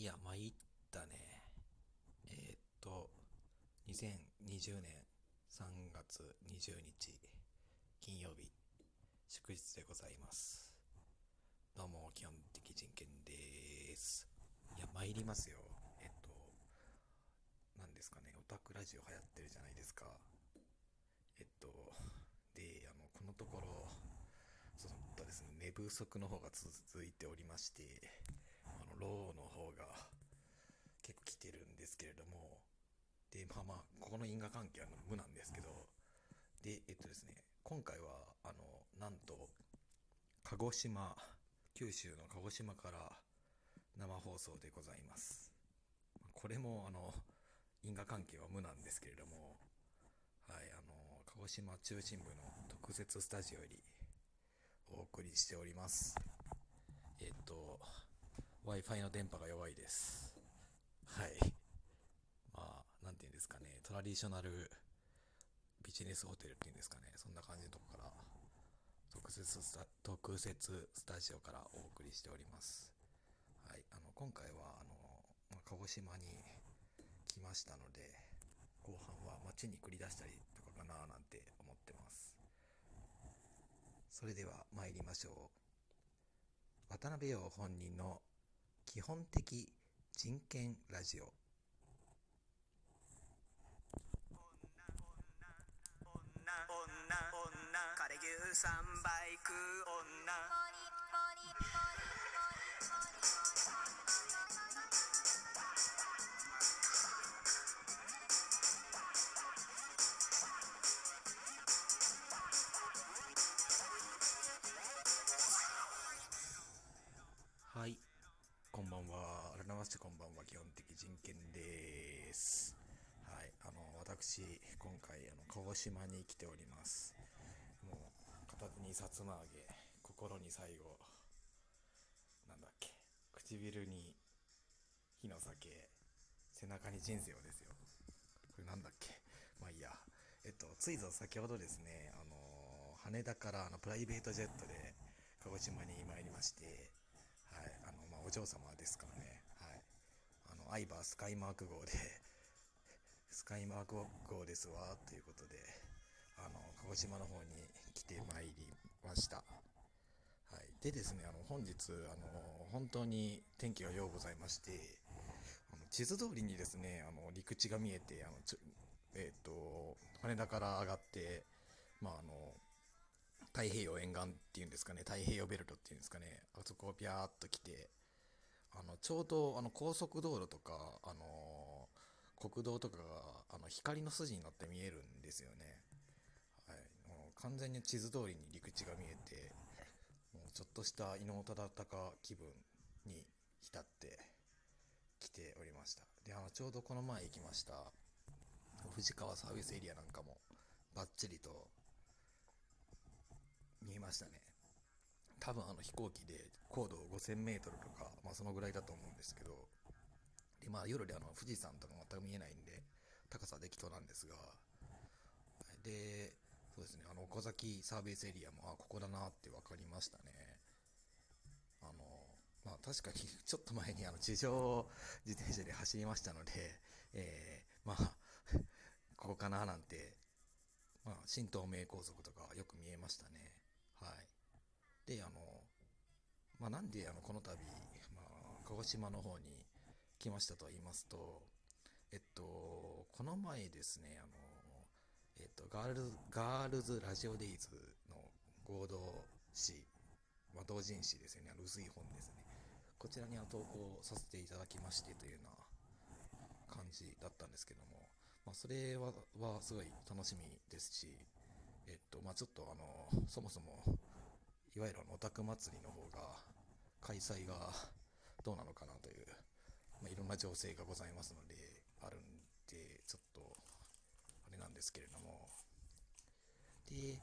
いや、参ったね。えーっと、2020年3月20日、金曜日、祝日でございます。どうも、基本的人権です。いや、参りますよ。えっと、何ですかね、オタクラジオ流行ってるじゃないですか。えっと、で、あの、このところ、そうとですね、寝不足の方が続いておりまして、ローの方が結構来てるんですけれども、で、まあまあ、ここの因果関係は無なんですけど、で、えっとですね、今回は、あの、なんと、鹿児島、九州の鹿児島から生放送でございます。これも、あの、因果関係は無なんですけれども、はい、あの、鹿児島中心部の特設スタジオよりお送りしております。えっと、Wi-Fi の電波が弱いです。はい。まあ、なんていうんですかね、トラディショナルビジネスホテルっていうんですかね、そんな感じのとこから、特設スタ、特設スタジオからお送りしております。はい。あの、今回は、あの、ま鹿児島に来ましたので、後半は街に繰り出したりとかかななんて思ってます。それでは参りましょう。渡辺陽本人の基本的人権ラジオ。女女女枯れ牛三倍食う女島に来ております。もう、片手にさつま揚げ、心に最後、なんだっけ、唇に火の酒、背中に人生をですよ。これなんだっけまあいいや。えっと、ついぞ先ほどですね、あの、羽田からあのプライベートジェットで鹿児島に参りまして、はい、あの、まあお嬢様ですからね、はい。あの、アイバースカイマーク号で、スカイマーク号ですわ、ということで、あの、鹿児島の方に来て参りました。はい。でですね、あの、本日、あの、本当に天気が良うございまして、あの地図通りにですね、あの、陸地が見えて、あの、えっ、と、羽田から上がって、まあ、あの、太平洋沿岸っていうんですかね、太平洋ベルトっていうんですかね、あそこをピャーっと来て、あの、ちょうど、あの、高速道路とか、あの、国道とかが、あの、光の筋になって見えるんですよね。はい。もう完全に地図通りに陸地が見えて、もうちょっとした伊能忠敬気分に浸って来ておりました。で、あの、ちょうどこの前行きました、藤川サービスエリアなんかも、バッチリと見えましたね。多分あの飛行機で高度5000メートルとか、まあそのぐらいだと思うんですけど、で、まあ夜であの富士山とか全く見えないんで、高さできとなんですが、で、そうですね、あの、岡崎サービスエリアも、あ、ここだなって分かりましたね。あの、まあ確かに ちょっと前にあの地上自転車で走りましたので、えー、まあ、ここかななんて、まあ、新東名高速とかよく見えましたね。はい。で、あの、まあなんであの、この度、まあ、鹿児島の方に来ましたと言いますと、えっと、この前ですね、あの、えっと、ガールズ、ガールズラジオデイズの合同誌、まあ、同人誌ですよね、あの薄い本ですね。こちらにあの投稿させていただきましてというような感じだったんですけども、まあ、それは、はすごい楽しみですし、えっと、まあ、ちょっとあの、そもそも、いわゆるオタク祭りの方が、開催がどうなのかなという、まあ、いろんな情勢がございますので、あるんで、ちょっと、あれなんですけれども、で、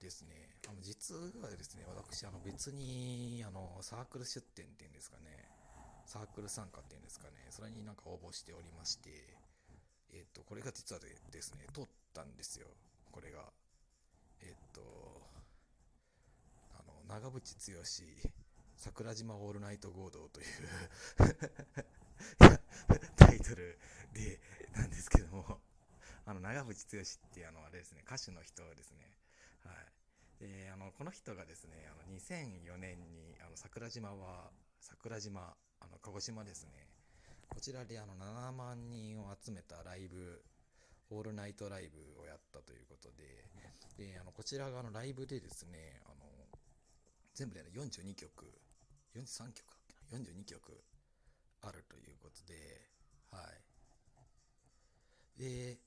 ですね、あの、実はですね、私、あの、別に、あの、サークル出展っていうんですかね、サークル参加っていうんですかね、それになんか応募しておりまして、えっと、これが実はでですね、通ったんですよ、これが。えっと、あの、長渕剛桜島オールナイト合同という タイトルで、なんですけども、あの、長渕剛っていうあの、あれですね、歌手の人ですね。はい。で、あの、この人がですね、あの、2004年に、あの、桜島は、桜島、あの、鹿児島ですね。こちらであの、7万人を集めたライブ、オールナイトライブをやったということで、で、あの、こちらがあの、ライブでですね、あの、全部で、ね、42曲、43曲だっけな、42曲あるということで、はい。で、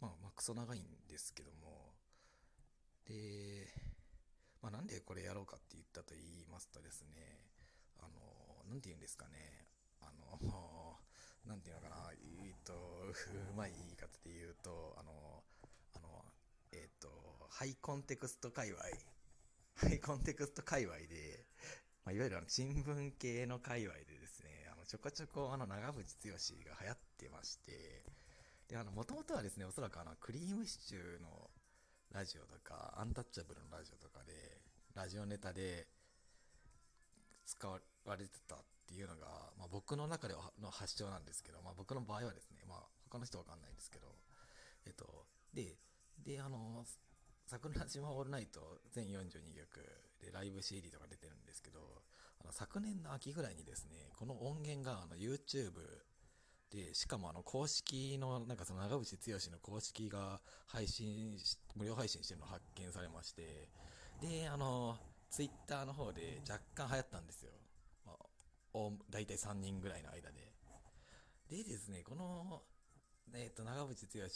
まあ、まあ、クソ長いんですけども、で、まあ、なんでこれやろうかって言ったと言いますとですね、あの、なんて言うんですかね、あの、なんていうのかな、えっと、うまい言い方で言うと、あの、あの、えっと、ハイコンテクスト界隈、ハイコンテクスト界隈で、まあ、いわゆるあの新聞系の界隈でですね、あの、ちょこちょこあの、長渕剛が流行ってまして、で、あの、もともとはですね、おそらくあの、クリームシチューのラジオとか、アンタッチャブルのラジオとかで、ラジオネタで使われてたっていうのが、まあ、僕の中ではの発祥なんですけど、まあ、僕の場合はですね、まあ、他の人わかんないんですけど、えっと、で、で、あの、桜島オールナイト全42曲でライブ CD とか出てるんですけど、あの昨年の秋ぐらいにですね、この音源があの YouTube で、しかもあの公式の、なんかその長渕剛の公式が配信し、無料配信してるの発見されまして、で、あの、Twitter の方で若干流行ったんですよ。まあ、大体3人ぐらいの間で。でですね、この、えっ、と、長渕剛、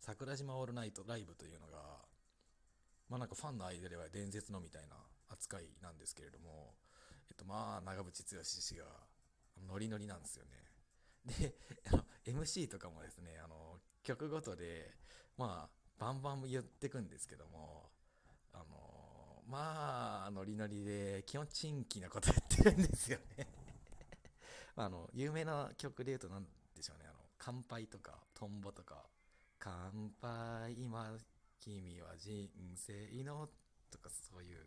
桜島オールナイトライブというのが、まあなんかファンの間では伝説のみたいな扱いなんですけれども、えっとまあ長渕剛氏がノリノリなんですよね。で、あの MC とかもですね、あの曲ごとで、まあバンバン言ってくんですけども、あのまあノリノリで基本珍奇なことやってるんですよね。あの有名な曲で言うと何でしょうね、あの乾杯とかトンボとか、乾杯今君は人生の？とかそういう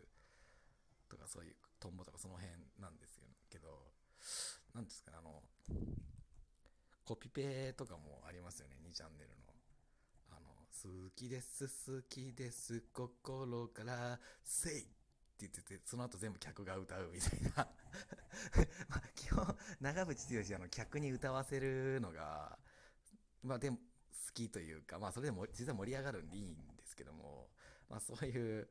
とかそういうトンボとかその辺なんですけどなんですかねあのコピペとかもありますよね2チャンネルの。あの好きです好きです心からせいって言っててその後全部客が歌うみたいな。まあ基本長渕剛あの客に歌わせるのがまあでも好きというか、まあそれでも実は盛り上がるんでいいんですけども、まあそういう、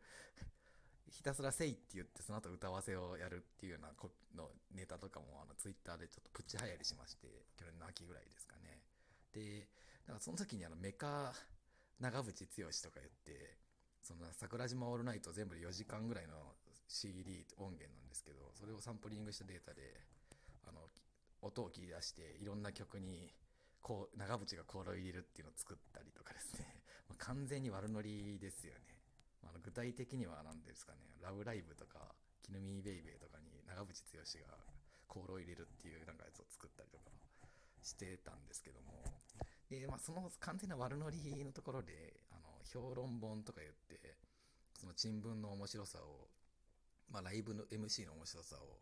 ひたすらせいって言ってその後歌わせをやるっていうようなこのネタとかもあのツイッターでちょっとプチ流行りしまして、去年の秋ぐらいですかね。で、だからその時にあのメカ長渕剛とか言って、その桜島オールナイト全部で4時間ぐらいの CD 音源なんですけど、それをサンプリングしたデータで、あの、音を切り出していろんな曲にこう、長渕がコールを入れるっていうのを作ったりとかですね。完全に悪ノリですよね。まあ、具体的には何ですかね、ラブライブとか、キヌミーベイベーとかに長渕剛がコールを入れるっていうなんかやつを作ったりとかしてたんですけども。で、まあ、その完全な悪ノリのところで、あの、評論本とか言って、その新聞の面白さを、まあ、ライブの MC の面白さを、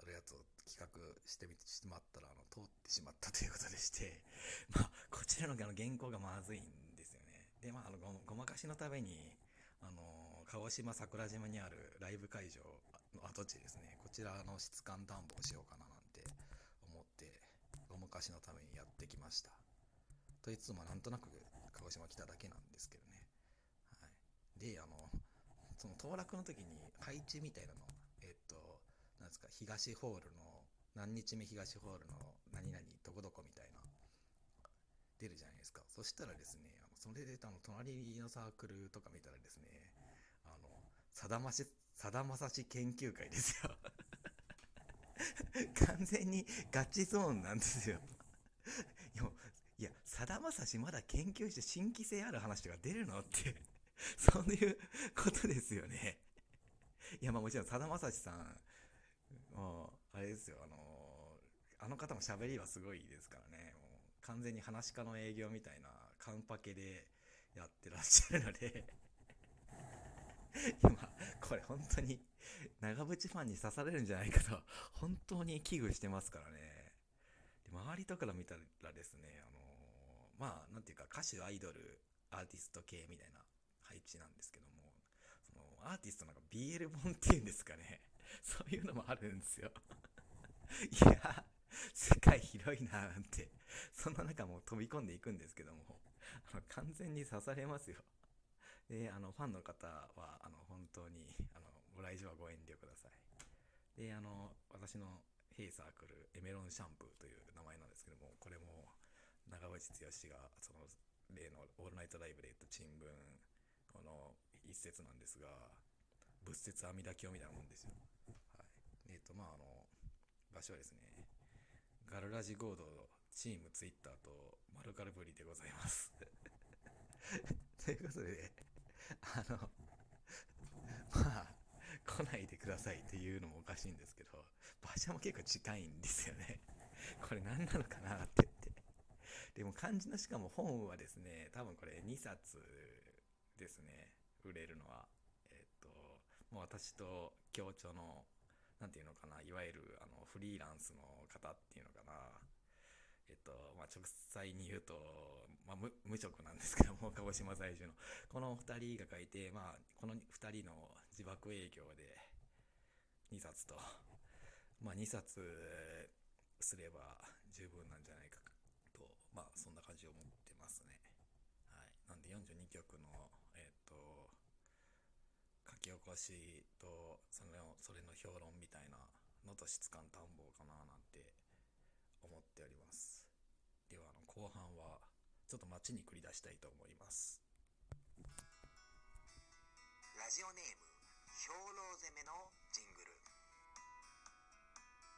あるやつを企画してみてしまったら、あの、通ってしまったということでして、まあ、こちらのあの原稿がまずいんで。まあ、あのご、ごまかしのために、あの、鹿児島桜島にあるライブ会場の跡地ですね、こちらの質感暖房しようかななんて思って、ごまかしのためにやってきました。といつもなんとなく鹿児島来ただけなんですけどね。はい。で、あの、その当落の時に配置みたいなの、えっと、なんですか、東ホールの、何日目東ホールの何々どこどこみたいな、出るじゃないですか。そしたらですね、それで、あの、隣のサークルとか見たらですね、あの、さだまし、さだまさし研究会ですよ。完全にガチゾーンなんですよ。いや、さだまさしまだ研究して新規性ある話とか出るのって、そういうことですよね。いや、まあもちろんさだまさしさん、もう、あれですよ、あのあの方も喋りはすごいですからね、もう完全に話し家の営業みたいなカンパケでやってらっしゃるので、今、これ本当に長渕ファンに刺されるんじゃないかと、本当に危惧してますからね。周りとかから見たらですね、あのーまあ、なんていうか、歌手、アイドル、アーティスト系みたいな配置なんですけども、その、アーティストなんか BL 本っていうんですかね。そういうのもあるんですよ。いや、世界広いなーって、そんな中もう飛び込んでいくんですけども、あの完全に刺されますよ。で、あの、ファンの方は、あの、本当に、あの、ご来場はご遠慮ください。で、あの、私のヘイサークル、エメロンシャンプーという名前なんですけども、これも、長渕剛が、その、例のオールナイトライブで言った珍聞、この一節なんですが、仏説阿弥陀経みたいなもんですよ。はい。えっ、と、まあ、あの、場所はですね、ガルラジゴードチームツイッターとマルカルブリでございます。ということで、あの、まあ、来ないでくださいっていうのもおかしいんですけど、場所も結構近いんですよね。これ何なのかなって言って。でも漢字のしかも本はですね、多分これ2冊ですね、売れるのは。えっと、もう私と協調の、なんていうのかな、いわゆるあのフリーランスの方っていうのかな。えっと、まあ、直裁に言うと、まあ、無無職なんですけども、鹿児島在住の。この二人が書いて、まあ、この二人の自爆営業で2冊と、まあ、2冊すれば十分なんじゃないかと、まあ、そんな感じを思ってますね。はい。なんで42曲の、えっと、書き起こしと、その、それの評論みたいなのと質感探訪かななんて思っております。では、あの、後半は、ちょっと街に繰り出したいと思います。ラジオネーム兵糧攻めの